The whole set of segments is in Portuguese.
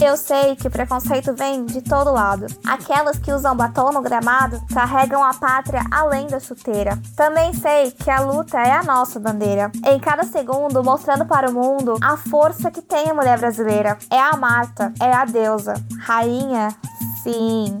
Eu sei que o preconceito vem de todo lado. Aquelas que usam batom no gramado carregam a pátria além da chuteira. Também sei que a luta é a nossa bandeira. Em cada segundo, mostrando para o mundo a força que tem a mulher brasileira. É a Marta, é a deusa. Rainha, sim.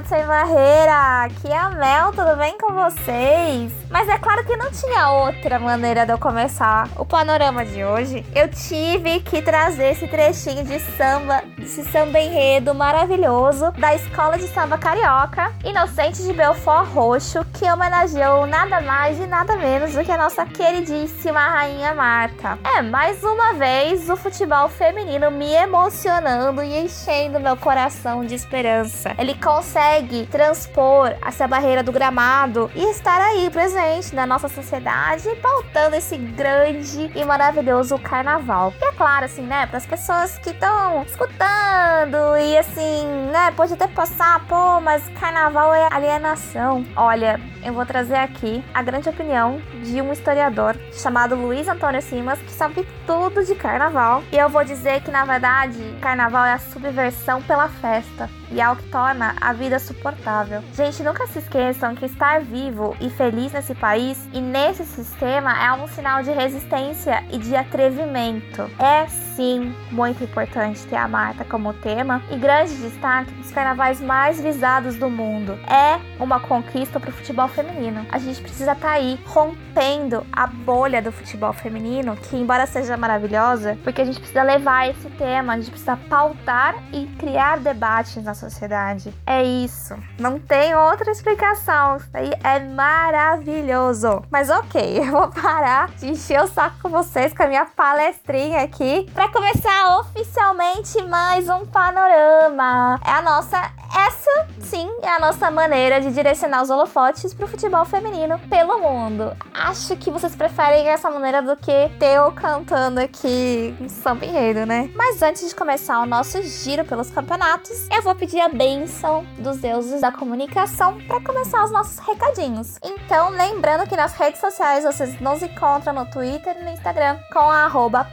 do Sem Barreira, aqui é a Mel, tudo bem com vocês? Mas é claro que não tinha outra maneira de eu começar o panorama de hoje. Eu tive que trazer esse trechinho de samba, esse samba enredo maravilhoso da Escola de Samba Carioca, Inocente de Belfort Roxo, que homenageou nada mais e nada menos do que a nossa queridíssima Rainha Marta. É, mais uma vez o futebol feminino me emocionando e enchendo meu coração de esperança. Ele consegue transpor essa barreira do gramado e estar aí presente na nossa sociedade, pautando esse grande e maravilhoso carnaval. E é claro, assim, né, para as pessoas que estão escutando e assim, né, pode até passar, pô, mas carnaval é alienação. Olha, eu vou trazer aqui a grande opinião de um historiador chamado Luiz Antônio Simas, que sabe tudo de carnaval. E eu vou dizer que, na verdade, carnaval é a subversão pela festa e é o que torna a vida suportável. Gente, nunca se esqueçam que estar vivo e feliz nesse país e nesse sistema é um sinal de resistência e de atrevimento. É sim muito importante ter a Marta como tema e grande destaque dos carnavais mais visados do mundo. É uma conquista para o futebol feminino. A gente precisa estar tá aí rompendo a bolha do futebol feminino, que embora seja maravilhosa, porque a gente precisa levar esse tema, a gente precisa pautar e criar debates na sociedade. É isso. Não tem outra explicação. Isso aí é maravilhoso. Mas ok, eu vou parar de encher o saco com vocês com a minha palestrinha aqui para começar oficialmente mais um panorama. É a nossa essa sim é a nossa maneira de direcionar os holofotes pro futebol feminino pelo mundo. Acho que vocês preferem essa maneira do que ter eu cantando aqui um samba enredo, né? Mas antes de começar o nosso giro pelos campeonatos, eu vou pedir a bênção dos deuses da comunicação para começar os nossos recadinhos. Então, lembrando que nas redes sociais vocês nos encontram no Twitter e no Instagram com a arroba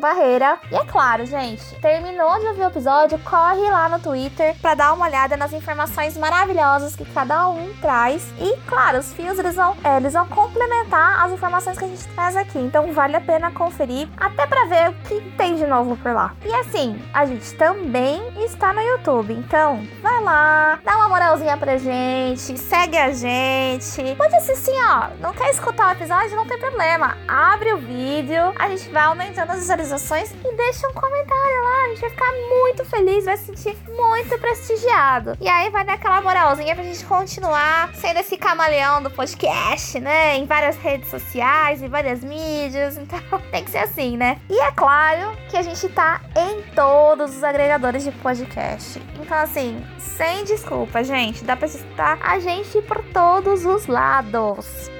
barreira. E é claro, gente, terminou de ouvir o episódio, corre lá no Twitter para dar uma olhada nas informações maravilhosas que cada um traz. E, claro, os fios eles vão, é, eles vão complementar as informações que a gente traz aqui. Então, vale a pena conferir, até para ver o que tem de novo por lá. E assim, a gente também está no YouTube. Então, vai lá, dá uma moralzinha pra gente, segue a gente. Pode assistir, ó. Não quer escutar o episódio? Não tem problema. Abre o vídeo, a gente vai aumentando as visualizações e deixa um comentário lá. A gente vai ficar muito feliz, vai se sentir muito prestigiado e aí vai dar aquela moralzinha pra gente continuar sendo esse camaleão do podcast, né? Em várias redes sociais, em várias mídias. Então tem que ser assim, né? E é claro que a gente tá em todos os agregadores de podcast. Então, assim, sem desculpa, gente. Dá pra escutar a gente por todos os lados.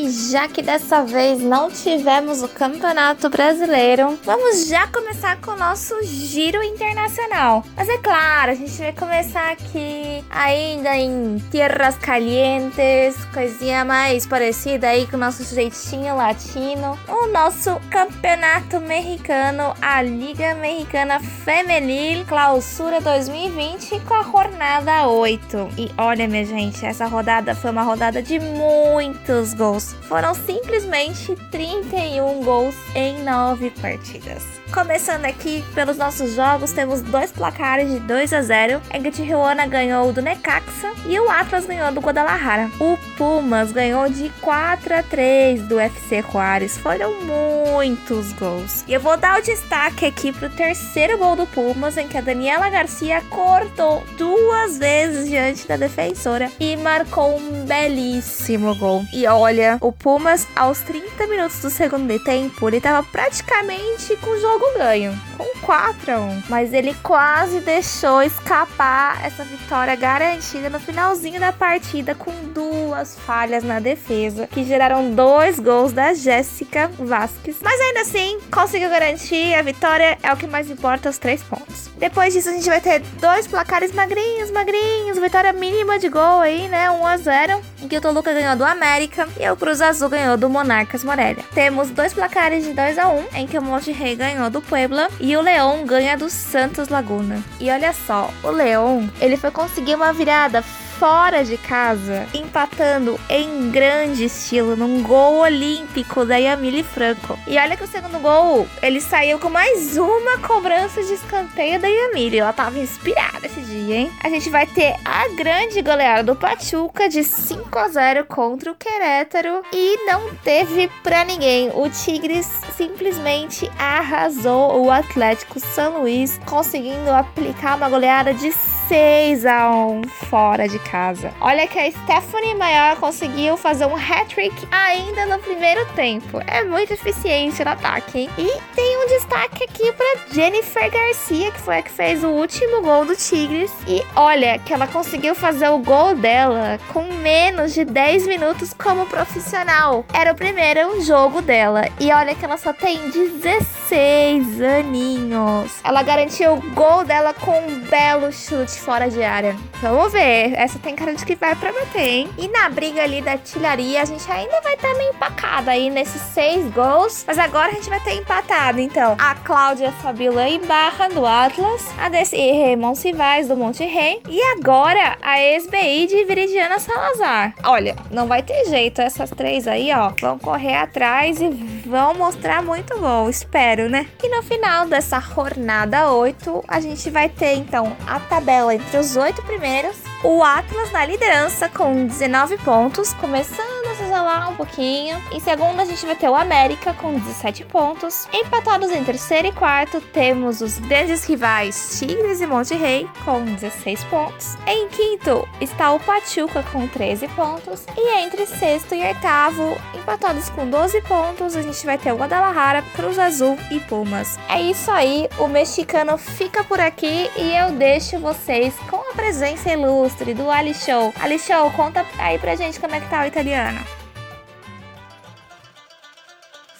E já que dessa vez não tivemos o Campeonato Brasileiro, vamos já começar com o nosso giro internacional. Mas é claro, a gente vai começar aqui ainda em Tierras Calientes, coisinha mais parecida aí com o nosso jeitinho latino. O nosso Campeonato Mexicano, a Liga Mexicana Femenil Clausura 2020 com a jornada 8. E olha, minha gente, essa rodada foi uma rodada de muitos gols Foram simplesmente 31 gols em 9 partidas. Começando aqui pelos nossos jogos, temos dois placares de 2 a 0 em que Tijuana ganhou do Necaxa e o Atlas ganhou do Guadalajara. O Pumas ganhou de 4 a 3 do FC Juárez. Foram muitos gols. E eu vou dar o destaque aqui pro terceiro gol do Pumas, em que a Daniela Garcia cortou duas vezes diante da defensora e marcou um belíssimo gol. E olha, o Pumas, aos 30 minutos do segundo tempo, ele tava praticamente com o jogo ganho, com 4 a 1. Mas ele quase deixou escapar essa vitória garantida no finalzinho da partida com duas falhas na defesa, que geraram dois gols da Jéssica Vasquez. Mas ainda assim, conseguiu garantir a vitória, é o que mais importa, os três pontos. Depois disso, a gente vai ter dois placares magrinhos, magrinhos, vitória mínima de gol aí, né? 1 a 0 em que o Toluca ganhou do América e o Cruz Azul ganhou do Monarcas Morelia. Temos dois placares de 2 a 1 em que o Monte Rei ganhou do Puebla e o Leão ganha do Santos Laguna. E olha só, o Leão, ele foi conseguir uma virada fora de casa, empatando em grande estilo num gol olímpico da Yamile Franco. E olha que o segundo gol, ele saiu com mais uma cobrança de escanteio da Yamile. Ela tava inspirada esse dia, hein? A gente vai ter a grande goleada do Pachuca de 5 a 0 contra o Querétaro e não teve pra ninguém. O Tigres simplesmente arrasou o Atlético São Luís, conseguindo aplicar uma goleada de 6 a 1 fora de casa. Olha que a Stephanie Maior conseguiu fazer um hat-trick ainda no primeiro tempo. É muito eficiente no ataque, hein? E tem um destaque aqui para Jennifer Garcia, que foi a que fez o último gol do Tigres. E olha que ela conseguiu fazer o gol dela com menos de 10 minutos como profissional. Era o primeiro jogo dela. E olha que ela só tem 16 aninhos. Ela garantiu o gol dela com um belo chute fora de área. Vamos ver. Essa tem cara de que vai pra bater, hein? E na briga ali da artilharia, a gente ainda vai estar tá meio empacada aí nesses seis gols. Mas agora a gente vai ter empatado. Então, a Cláudia Fabiola e Barra do Atlas, a desse Raymond Civais do Monte Rei. E agora a ex-BI de Viridiana Salazar. Olha, não vai ter jeito. Essas três aí, ó, vão correr atrás e vão mostrar muito gol. Espero, né? E no final dessa jornada 8, a gente vai ter então a tabela entre os oito primeiros, o Atlas na liderança com 19 pontos, começando isolar um pouquinho. Em segundo, a gente vai ter o América com 17 pontos. Empatados em terceiro e quarto, temos os grandes rivais Tigres e Monte Rei com 16 pontos. Em quinto está o Pachuca com 13 pontos. E entre sexto e oitavo, empatados com 12 pontos, a gente vai ter o Guadalajara, Cruz Azul e Pumas. É isso aí, o mexicano fica por aqui e eu deixo vocês com a presença ilustre do Ali Show. Ali Show, conta aí pra gente como é que tá o italiano.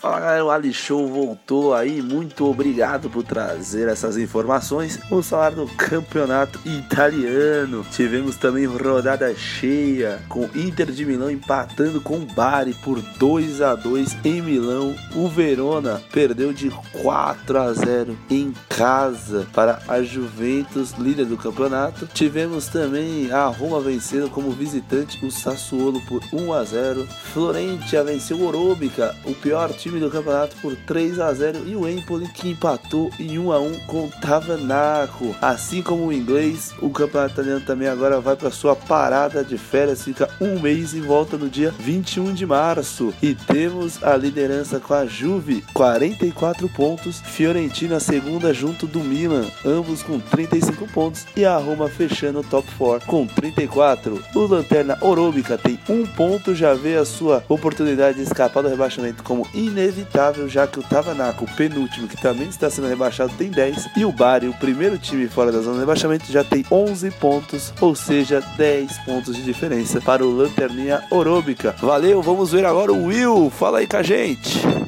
Fala galera, o Ali Show voltou aí. Muito obrigado por trazer essas informações. Vamos falar do campeonato italiano. Tivemos também rodada cheia com Inter de Milão empatando com Bari por 2 a 2 em Milão. O Verona perdeu de 4 a 0 em casa para a Juventus, líder do campeonato. Tivemos também a Roma vencendo como visitante o Sassuolo por 1 a 0. Florentia venceu o Orobica, o pior time do campeonato por 3 a 0 e o Empoli que empatou em 1 a 1 com o Tavanaco. Assim como o inglês, o campeonato italiano também agora vai para sua parada de férias, fica um mês e volta no dia 21 de março. E temos a liderança com a Juve, 44 pontos, Fiorentina segunda junto do Milan, ambos com 35 pontos e a Roma fechando o top 4 com 34. O Lanterna Oróbica tem um ponto, já vê a sua oportunidade de escapar do rebaixamento como inevitável inevitável, já que o Tavanaco, o penúltimo, que também está sendo rebaixado, tem 10, e o Bari, o primeiro time fora da zona de rebaixamento, já tem 11 pontos, ou seja, 10 pontos de diferença para o Lanterninha Oróbica. Valeu, vamos ver agora o Will, fala aí com a gente.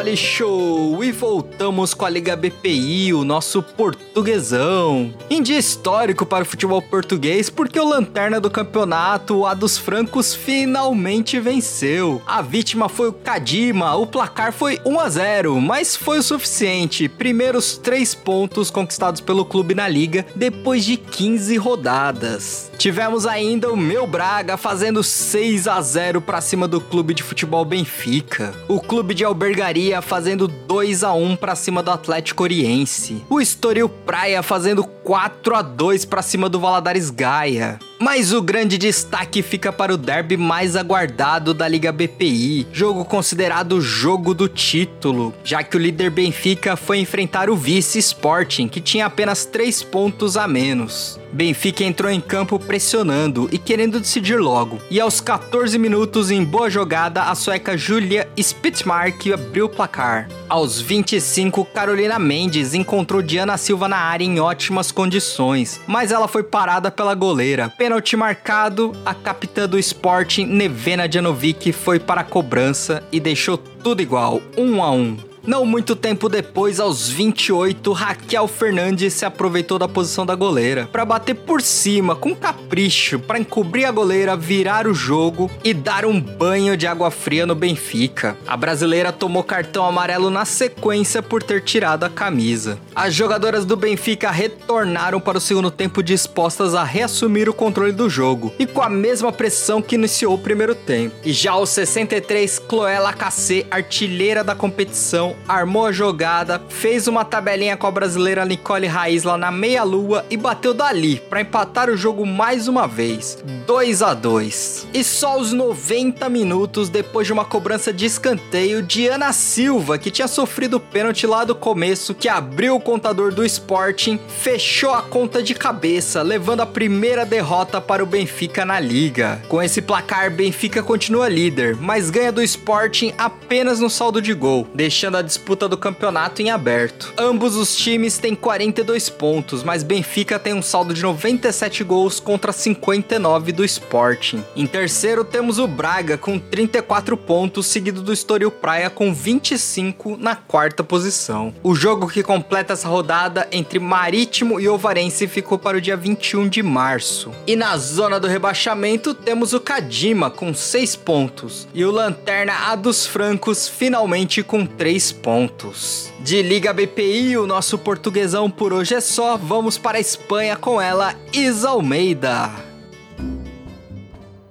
Ali Show! E voltamos com a Liga BPI, o nosso portuguesão. Em dia histórico para o futebol português, porque o lanterna do campeonato, A dos Francos, finalmente venceu. A vítima foi o Kadima, o placar foi 1 a 0, mas foi o suficiente. Primeiros três pontos conquistados pelo clube na liga depois de 15 rodadas. Tivemos ainda o meu Braga fazendo 6 a 0 para cima do clube de futebol Benfica. O clube de albergaria fazendo 2 a 1 para cima do Atlético Oriense. O Estoril Praia fazendo 4 a 2 para cima do Valadares Gaia. Mas o grande destaque fica para o derby mais aguardado da Liga BPI, jogo considerado jogo do título, já que o líder Benfica foi enfrentar o vice Sporting, que tinha apenas 3 pontos a menos. Benfica entrou em campo pressionando e querendo decidir logo. E aos 14 minutos, em boa jogada, a sueca Julia Spitzmark abriu o placar. Aos 25, Carolina Mendes encontrou Diana Silva na área em ótimas condições, mas ela foi parada pela goleira. Pênalti marcado, a capitã do Sporting, Nevena Janovic, foi para a cobrança e deixou tudo igual, 1 um a 1. Um. Não muito tempo depois, aos 28, Raquel Fernandes se aproveitou da posição da goleira para bater por cima com capricho para encobrir a goleira, virar o jogo e dar um banho de água fria no Benfica. A brasileira tomou cartão amarelo na sequência por ter tirado a camisa. As jogadoras do Benfica retornaram para o segundo tempo dispostas a reassumir o controle do jogo e com a mesma pressão que iniciou o primeiro tempo. E já aos 63, Chloé Lacassé, artilheira da competição, armou a jogada, fez uma tabelinha com a brasileira Nicole Raiz lá na meia-lua e bateu dali para empatar o jogo mais uma vez, 2 a 2. E só aos 90 minutos depois de uma cobrança de escanteio, Diana Silva, que tinha sofrido pênalti lá do começo, que abriu o contador do Sporting, fechou a conta de cabeça, levando a primeira derrota para o Benfica na liga. Com esse placar, Benfica continua líder, mas ganha do Sporting apenas no saldo de gol, deixando a a disputa do campeonato em aberto. Ambos os times têm 42 pontos, mas Benfica tem um saldo de 97 gols contra 59 do Sporting. Em terceiro temos o Braga com 34 pontos, seguido do Estoril Praia com 25 na quarta posição. O jogo que completa essa rodada entre Marítimo e Ovarense ficou para o dia 21 de março. E na zona do rebaixamento temos o Kadima com 6 pontos e o Lanterna A dos Francos finalmente com 3 pontos. De Liga BPI, o nosso portuguesão por hoje é só. Vamos para a Espanha com ela, Isa Almeida.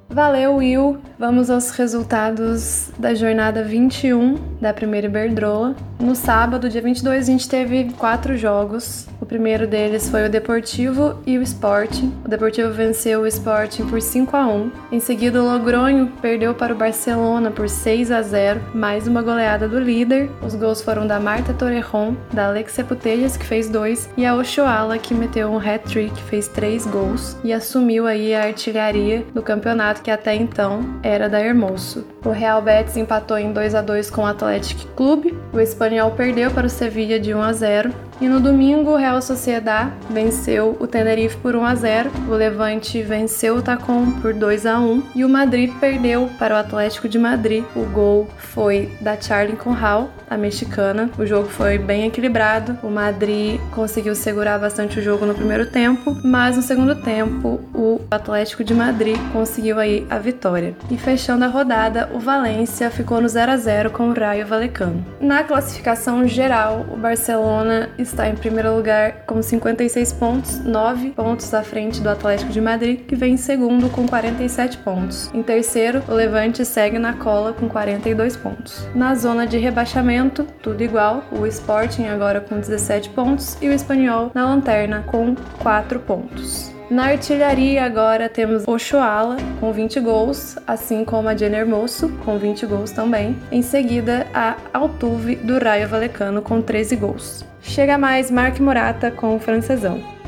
Valeu, Will. Vamos aos resultados da jornada 21 da primeira Iberdrola. No sábado, dia 22, a gente teve quatro jogos. Primeiro deles foi o Deportivo e o Sporting. O Deportivo venceu o Sporting por 5 a 1. Em seguida, o Logronho perdeu para o Barcelona por 6 a 0, mais uma goleada do líder. Os gols foram da Marta Torrejon, da Alexia Putellas, que fez dois, e a Oshoala, que meteu um hat-trick, fez três gols e assumiu aí a artilharia do campeonato que até então era da Hermoso. O Real Betis empatou em 2 a 2 com o Athletic Clube. O Espanhol perdeu para o Sevilla de 1 a 0 e no domingo, o Real Sociedad venceu o Tenerife por 1 a 0, o Levante venceu o Tacon por 2 a 1 e o Madrid perdeu para o Atlético de Madrid. O gol foi da Charlie Conral, a mexicana. O jogo foi bem equilibrado. O Madrid conseguiu segurar bastante o jogo no primeiro tempo, mas no segundo tempo o Atlético de Madrid conseguiu aí a vitória. E fechando a rodada, o Valência ficou no 0 a 0 com o Raio Valecano. Na classificação geral, o Barcelona está em primeiro lugar com 56 pontos, 9 pontos à frente do Atlético de Madrid, que vem em segundo com 47 pontos. Em terceiro, o Levante segue na cola com 42 pontos. Na zona de rebaixamento, tudo igual, o Sporting agora com 17 pontos e o Espanhol na lanterna com 4 pontos. Na artilharia agora temos Ochoala com 20 gols, assim como a Jenner Moço com 20 gols também. Em seguida, a Altuve do Raio Valecano com 13 gols. Chega mais Mark Morata com o francesão.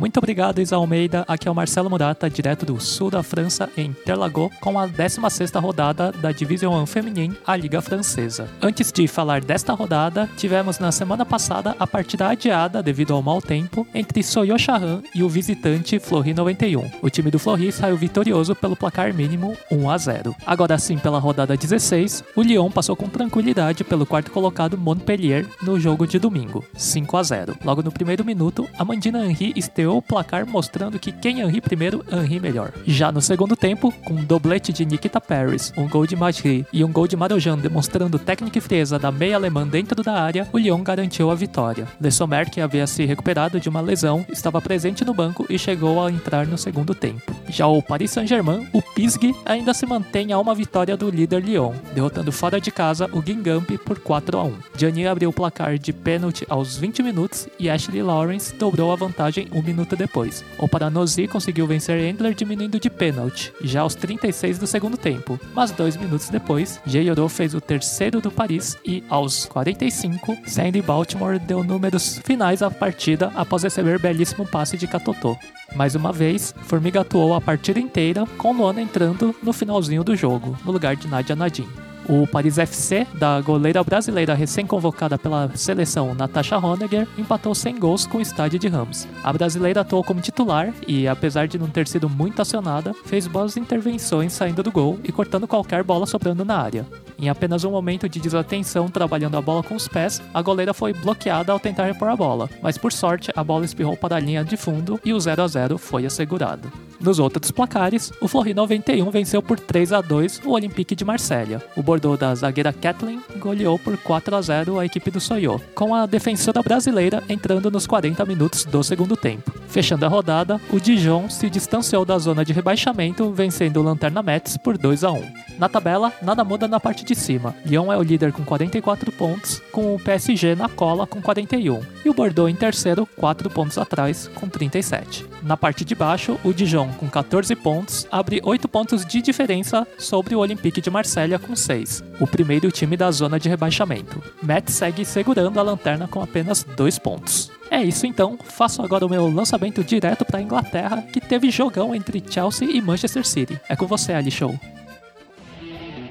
Muito obrigado, Isa Almeida. Aqui é o Marcelo Murata, direto do sul da França, em Terlagos, com a 16ª rodada da Division 1 Feminine, a Liga Francesa. Antes de falar desta rodada, tivemos na semana passada a partida adiada devido ao mau tempo entre Soyo Chahan e o visitante Flori 91. O time do Flori saiu vitorioso pelo placar mínimo 1 a 0. Agora sim, pela rodada 16, o Lyon passou com tranquilidade pelo quarto colocado Montpellier no jogo de domingo, 5 a 0. Logo no primeiro minuto, Amandina Henry o placar mostrando que quem Henry primeiro, Henry melhor. Já no segundo tempo, com um doblete de Nikita Paris, um gol de Madri e um gol de Marojan demonstrando técnica e frieza da meia alemã dentro da área, o Lyon garantiu a vitória. Le Sommer, que havia se recuperado de uma lesão, estava presente no banco e chegou a entrar no segundo tempo. Já o Paris Saint-Germain, o Pisg, ainda se mantém a uma vitória do líder Lyon, derrotando fora de casa o Guingamp por 4 a 1. Gianni abriu o placar de pênalti aos 20 minutos e Ashley Lawrence dobrou a vantagem um minuto depois. O Paranosi conseguiu vencer Endler diminuindo de pênalti, já aos 36 do segundo tempo, mas dois minutos depois, Jeyoro fez o terceiro do Paris e, aos 45, Sandy Baltimore deu números finais à partida após receber belíssimo passe de Katotô. Mais uma vez, Formiga atuou a partida inteira, com Luana entrando no finalzinho do jogo, no lugar de Nadia Nadim. O Paris FC, da goleira brasileira recém-convocada pela seleção Natasha Honegger, empatou sem gols com o estádio de Rams. A brasileira atuou como titular e, apesar de não ter sido muito acionada, fez boas intervenções saindo do gol e cortando qualquer bola sobrando na área. Em apenas um momento de desatenção trabalhando a bola com os pés, a goleira foi bloqueada ao tentar repor a bola, mas por sorte a bola espirrou para a linha de fundo e o 0 a 0 foi assegurado. Nos outros placares, o Flori 91 venceu por 3 a 2 o Olympique de Marselha. O Bordeaux da zagueira Kathleen goleou por 4 a 0 a equipe do Soyo, com a defensora brasileira entrando nos 40 minutos do segundo tempo. Fechando a rodada, o Dijon se distanciou da zona de rebaixamento, vencendo o Lanterna Metz por 2 a 1. Na tabela, nada muda na parte de cima. Lyon é o líder com 44 pontos, com o PSG na cola com 41, e o Bordeaux em terceiro, 4 pontos atrás, com 37. Na parte de baixo, o Dijon, com 14 pontos, abre 8 pontos de diferença sobre o Olympique de Marselha com 6, o primeiro time da zona de rebaixamento. Metz segue segurando a lanterna com apenas 2 pontos. É isso então, faço agora o meu lançamento direto para a Inglaterra, que teve jogão entre Chelsea e Manchester City. É com você, Ali Show.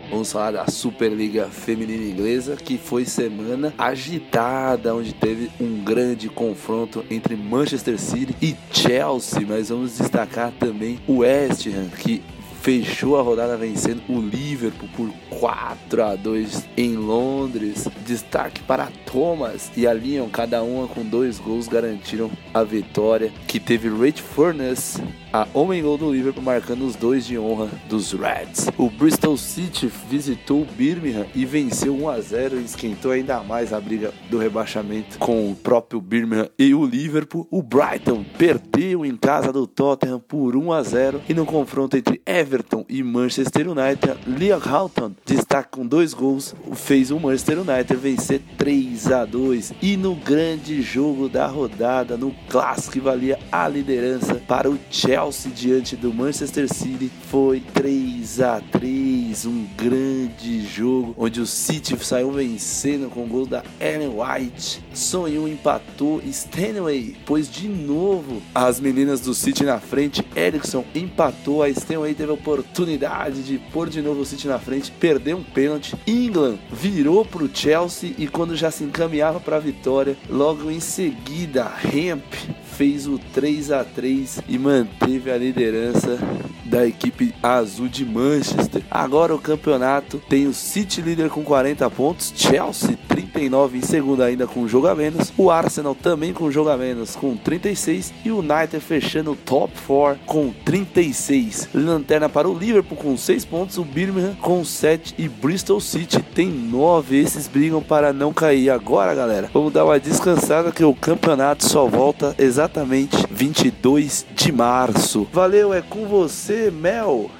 Vamos falar da Superliga Feminina Inglesa, que foi semana agitada, onde teve um grande confronto entre Manchester City e Chelsea. Mas vamos destacar também o West Ham, que fechou a rodada vencendo o Liverpool por 4 a 2 em Londres. Destaque para Thomas e a Lyon, cada uma com dois gols, garantiram a vitória. Que teve Rich Furness, a homem gol do Liverpool, marcando os dois de honra dos Reds. O Bristol City visitou o Birmingham e venceu 1 a 0 e esquentou ainda mais a briga do rebaixamento com o próprio Birmingham e o Liverpool. O Brighton perdeu em casa do Tottenham por 1 a 0 e no confronto entre Everton e Manchester United, Liam Houghton destaca com dois gols, fez o Manchester United vencer 3 a 2 e no grande jogo da rodada, no clássico que valia a liderança para o Chelsea diante do Manchester City, foi 3 a 3 um grande jogo onde o City saiu vencendo com o gol da Ellen White. Sonhou empatou Stanway, pois de novo as meninas do City na frente. Erickson empatou, a Stanway teve a oportunidade de pôr de novo o City na frente, perdeu um pênalti. England virou para o Chelsea e quando já se encaminhava para a vitória, logo em seguida, Hemp fez o 3 a 3 e manteve a liderança da equipe azul de Manchester. Agora o campeonato tem o City líder com 40 pontos, Chelsea 39 em segundo ainda com um jogo a menos, o Arsenal também com um jogo a menos com 36 e o United fechando o top 4 com 36. Lanterna para o Liverpool com 6 pontos, o Birmingham com 7 e Bristol City tem 9. Esses brigam para não cair. Agora, galera, vamos dar uma descansada que o campeonato só volta exatamente 22 de março. Valeu, é com você, Mel.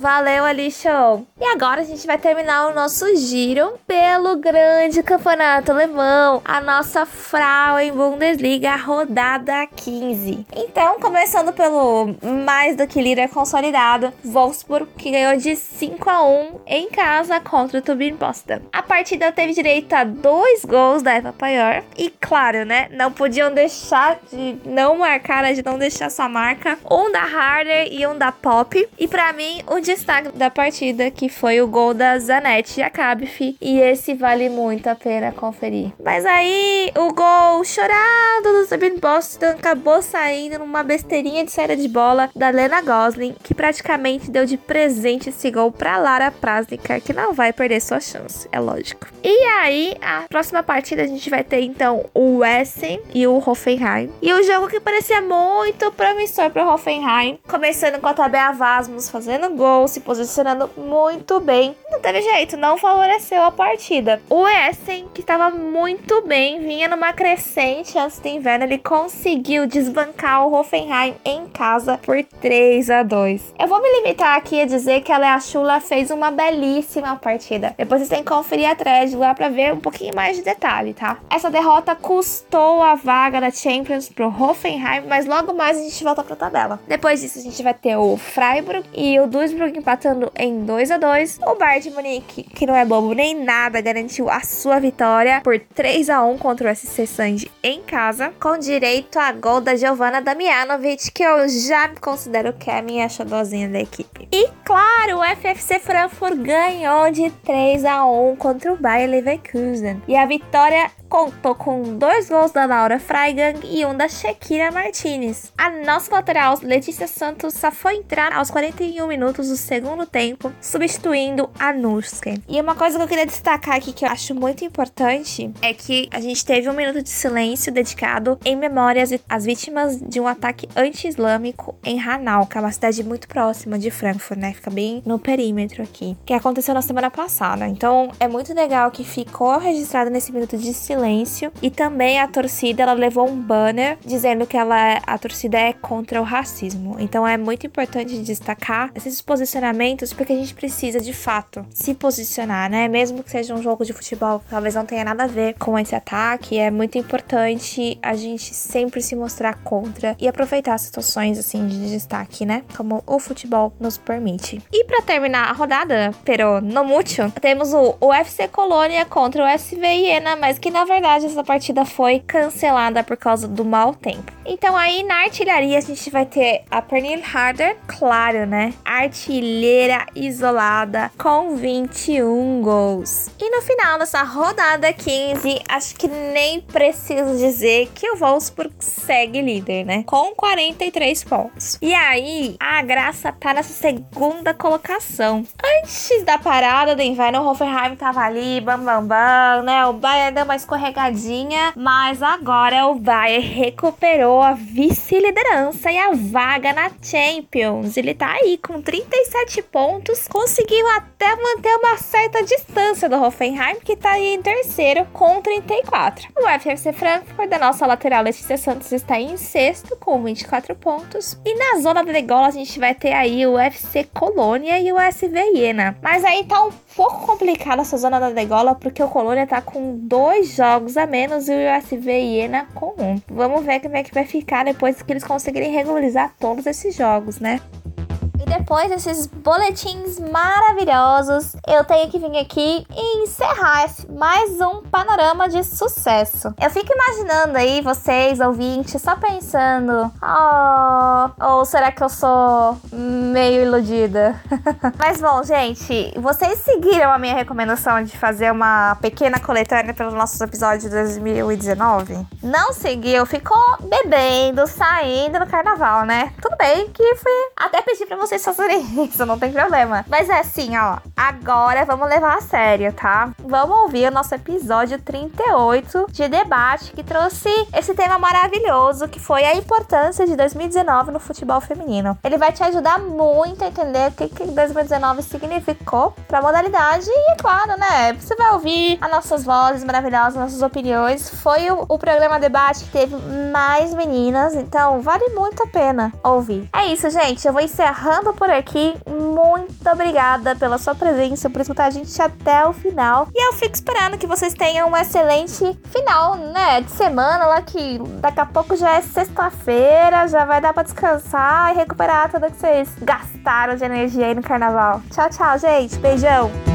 Valeu, Ali Show. E agora a gente vai terminar o nosso giro pelo grande campeonato alemão, a nossa Frauen Bundesliga rodada 15. Então, começando pelo mais do que líder consolidado, Wolfsburg que ganhou de 5 a 1 em casa contra o Turbine Potsdam. A partida teve direito a dois gols da Eva Paior e claro, né, não podiam deixar de não marcar, né, de não deixar sua marca, um da Harder e um da Pop. E para mim, o destaque da partida que foi o gol da Zanetti Akabif e esse vale muito a pena conferir. Mas aí o gol chorado do Sabine Boston acabou saindo numa besteirinha de saída de bola da Lena Gosling, que praticamente deu de presente esse gol para Lara Prasnikar, que não vai perder sua chance, é lógico. E aí, a próxima partida a gente vai ter então o Essen e o Hoffenheim. E o jogo que parecia muito promissor para o Hoffenheim, começando com a Tabea Vasmus fazendo gol, se posicionando muito bem. Não teve jeito, não favoreceu a partida. O Essen, que estava muito bem, vinha numa crescente antes do inverno, ele conseguiu desbancar o Hoffenheim em casa por 3 a 2. Eu vou me limitar aqui a dizer que a Lea Chula fez uma belíssima partida. Depois vocês têm que conferir a thread lá para ver um pouquinho mais de detalhe, tá? Essa derrota custou a vaga da Champions pro Hoffenheim, mas logo mais a gente volta pra tabela. Depois disso a gente vai ter o Freiburg e o Duisburg empatando em 2 a 2. O Bayern de Munique, que não é bobo nem nada, garantiu a sua vitória por 3 a 1 contra o SC Sand em casa, com direito a gol da Giovanna Damianovic, que eu já considero que é a minha xodózinha da equipe. E claro, o FFC Frankfurt ganhou de 3 a 1 contra o Bayer Leverkusen. E a vitória contou com dois gols da Laura Freigang e um da Shakira Martinez. A nossa lateral, Letícia Santos, só foi entrar aos 41 minutos do segundo tempo, substituindo a Nusken. E uma coisa que eu queria destacar aqui que eu acho muito importante é que a gente teve um minuto de silêncio dedicado em memórias às vítimas de um ataque anti-islâmico em Hanau, que é uma cidade muito próxima de Frankfurt, né? Fica bem no perímetro aqui, que aconteceu na semana passada. Então é muito legal que ficou registrado nesse minuto de silêncio silêncio. E também a torcida ela levou um banner dizendo que ela, a torcida é contra o racismo. Então é muito importante destacar esses posicionamentos porque a gente precisa de fato se posicionar, né? Mesmo que seja um jogo de futebol talvez não tenha nada a ver com esse ataque, é muito importante a gente sempre se mostrar contra e aproveitar situações assim de destaque, né? Como o futebol nos permite. E para terminar a rodada, pero no mucho, temos o UFC Colônia contra o SV Iena, mas que na verdade essa partida foi cancelada por causa do mau tempo. Então aí na artilharia a gente vai ter a Pernille Harder, claro, né? Artilheira isolada com 21 gols. E no final dessa rodada 15, acho que nem preciso dizer que o Wolfsburg segue líder, né? Com 43 pontos. E aí, a graça tá nessa segunda colocação. Antes da parada do inverno, o Hoffenheim tava ali, bam bam bam, né? O Bayern deu uma escorregadinha, mas agora o Bayern recuperou a vice-liderança e a vaga na Champions. Ele tá aí com 37 pontos, conseguiu até manter uma certa distância do Hoffenheim, que tá aí em terceiro com 34. O FFC Frankfurt, da nossa lateral Letícia Santos, está em sexto com 24 pontos. E na zona da degola a gente vai ter aí o FC Colônia e o SV Iena. Mas aí tá um pouco complicada essa zona da degola, porque o Colônia tá com dois jogos a menos e o SV Iena com um. Vamos ver como é que vai ficar depois que eles conseguirem regularizar todos esses jogos, né? Depois desses boletins maravilhosos, eu tenho que vir aqui e encerrar mais um panorama de sucesso. Eu fico imaginando aí vocês, ouvintes, só pensando: oh, ou será que eu sou meio iludida? Mas bom, gente, vocês seguiram a minha recomendação de fazer uma pequena coletânea pelos nossos episódios de 2019? Não seguiu, ficou bebendo, saindo no carnaval, né? Tudo bem que fui até pedir pra vocês fazerem isso, não tem problema. Mas é assim, ó. Agora vamos levar a sério, tá? Vamos ouvir o nosso episódio 38 de debate que trouxe esse tema maravilhoso que foi a importância de 2019 no futebol feminino. Ele vai te ajudar muito a entender o que, que 2019 significou pra modalidade e, é claro, né? Você vai ouvir as nossas vozes maravilhosas, nossas opiniões. Foi o, o programa debate que teve mais meninas, então vale muito a pena ouvir. É isso, gente. Eu vou encerrando ficando por aqui. Muito obrigada pela sua presença, por escutar a gente até o final. E eu fico esperando que vocês tenham um excelente final, né? De semana, lá que daqui a pouco já é sexta-feira, já vai dar pra descansar e recuperar tudo que vocês gastaram de energia aí no carnaval. Tchau, tchau, gente. Beijão.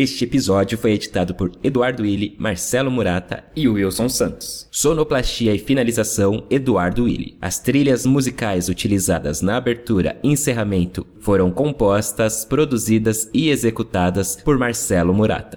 Este episódio foi editado por Eduardo Willi, Marcelo Murata e Wilson Santos. Sonoplastia e finalização Eduardo Willi. As trilhas musicais utilizadas na abertura e encerramento foram compostas, produzidas e executadas por Marcelo Murata.